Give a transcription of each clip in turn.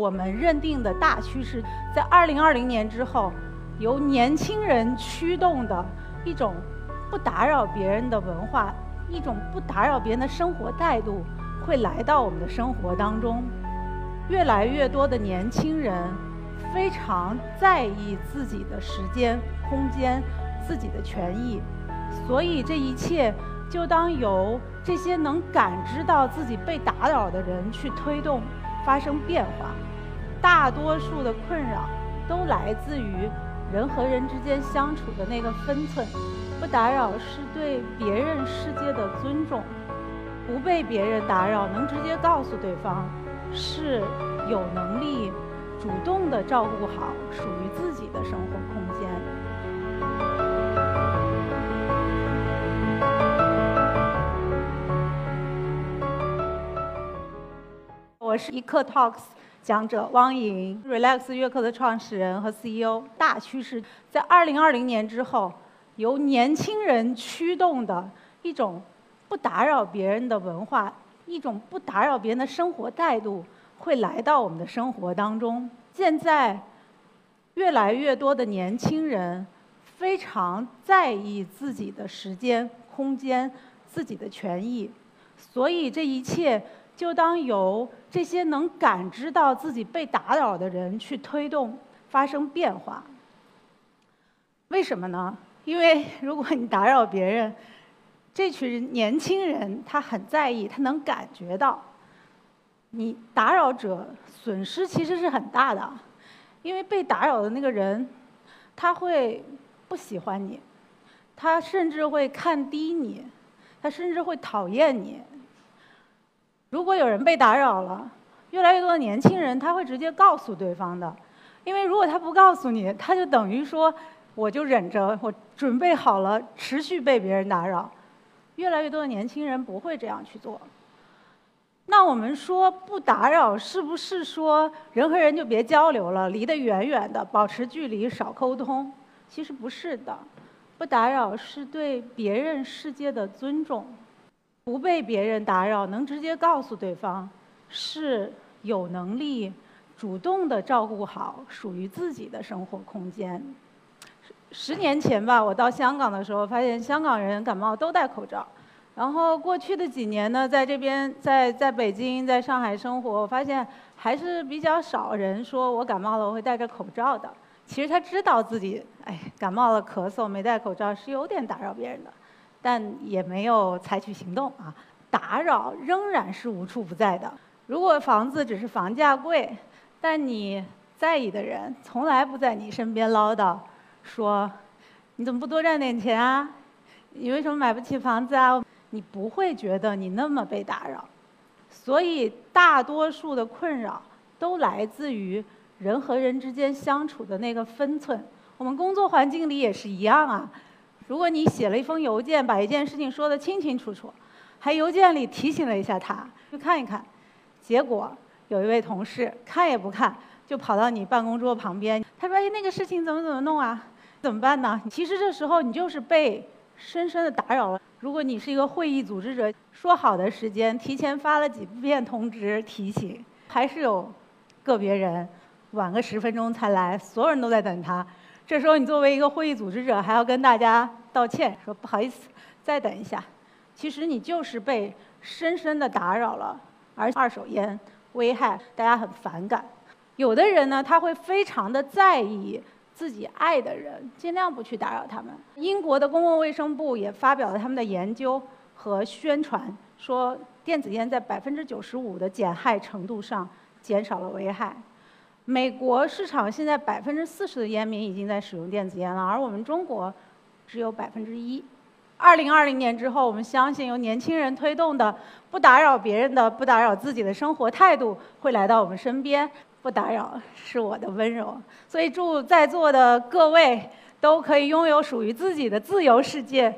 我们认定的大趋势，在二零二零年之后，由年轻人驱动的一种不打扰别人的文化，一种不打扰别人的生活态度，会来到我们的生活当中。越来越多的年轻人非常在意自己的时间、空间、自己的权益，所以这一切就当由这些能感知到自己被打扰的人去推动。发生变化，大多数的困扰都来自于人和人之间相处的那个分寸。不打扰是对别人世界的尊重，不被别人打扰，能直接告诉对方，是有能力主动的照顾好属于自己的生活空间。我是一刻 Talks 讲者汪莹，Relax 乐课的创始人和 CEO。大趋势在二零二零年之后，由年轻人驱动的一种不打扰别人的文化，一种不打扰别人的生活态度，会来到我们的生活当中。现在，越来越多的年轻人非常在意自己的时间、空间、自己的权益，所以这一切。就当由这些能感知到自己被打扰的人去推动发生变化。为什么呢？因为如果你打扰别人，这群年轻人他很在意，他能感觉到，你打扰者损失其实是很大的，因为被打扰的那个人他会不喜欢你，他甚至会看低你，他甚至会讨厌你。如果有人被打扰了，越来越多的年轻人他会直接告诉对方的，因为如果他不告诉你，他就等于说我就忍着，我准备好了持续被别人打扰。越来越多的年轻人不会这样去做。那我们说不打扰，是不是说人和人就别交流了，离得远远的，保持距离，少沟通？其实不是的，不打扰是对别人世界的尊重。不被别人打扰，能直接告诉对方，是有能力主动的照顾好属于自己的生活空间。十年前吧，我到香港的时候，发现香港人感冒都戴口罩。然后过去的几年呢，在这边，在在北京、在上海生活，我发现还是比较少人说我感冒了我会戴着口罩的。其实他知道自己哎感冒了咳嗽没戴口罩是有点打扰别人的。但也没有采取行动啊，打扰仍然是无处不在的。如果房子只是房价贵，但你在意的人从来不在你身边唠叨，说你怎么不多赚点钱啊？你为什么买不起房子啊？你不会觉得你那么被打扰。所以大多数的困扰都来自于人和人之间相处的那个分寸。我们工作环境里也是一样啊。如果你写了一封邮件，把一件事情说得清清楚楚，还邮件里提醒了一下他，去看一看，结果有一位同事看也不看，就跑到你办公桌旁边，他说：“哎，那个事情怎么怎么弄啊？怎么办呢？”其实这时候你就是被深深的打扰了。如果你是一个会议组织者，说好的时间提前发了几遍通知提醒，还是有个别人晚个十分钟才来，所有人都在等他。这时候你作为一个会议组织者，还要跟大家。道歉，说不好意思，再等一下。其实你就是被深深的打扰了，而二手烟危害大家很反感。有的人呢，他会非常的在意自己爱的人，尽量不去打扰他们。英国的公共卫生部也发表了他们的研究和宣传，说电子烟在百分之九十五的减害程度上减少了危害。美国市场现在百分之四十的烟民已经在使用电子烟了，而我们中国。只有百分之一。二零二零年之后，我们相信由年轻人推动的不打扰别人的、不打扰自己的生活态度会来到我们身边。不打扰是我的温柔，所以祝在座的各位都可以拥有属于自己的自由世界。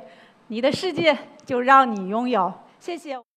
你的世界就让你拥有，谢谢。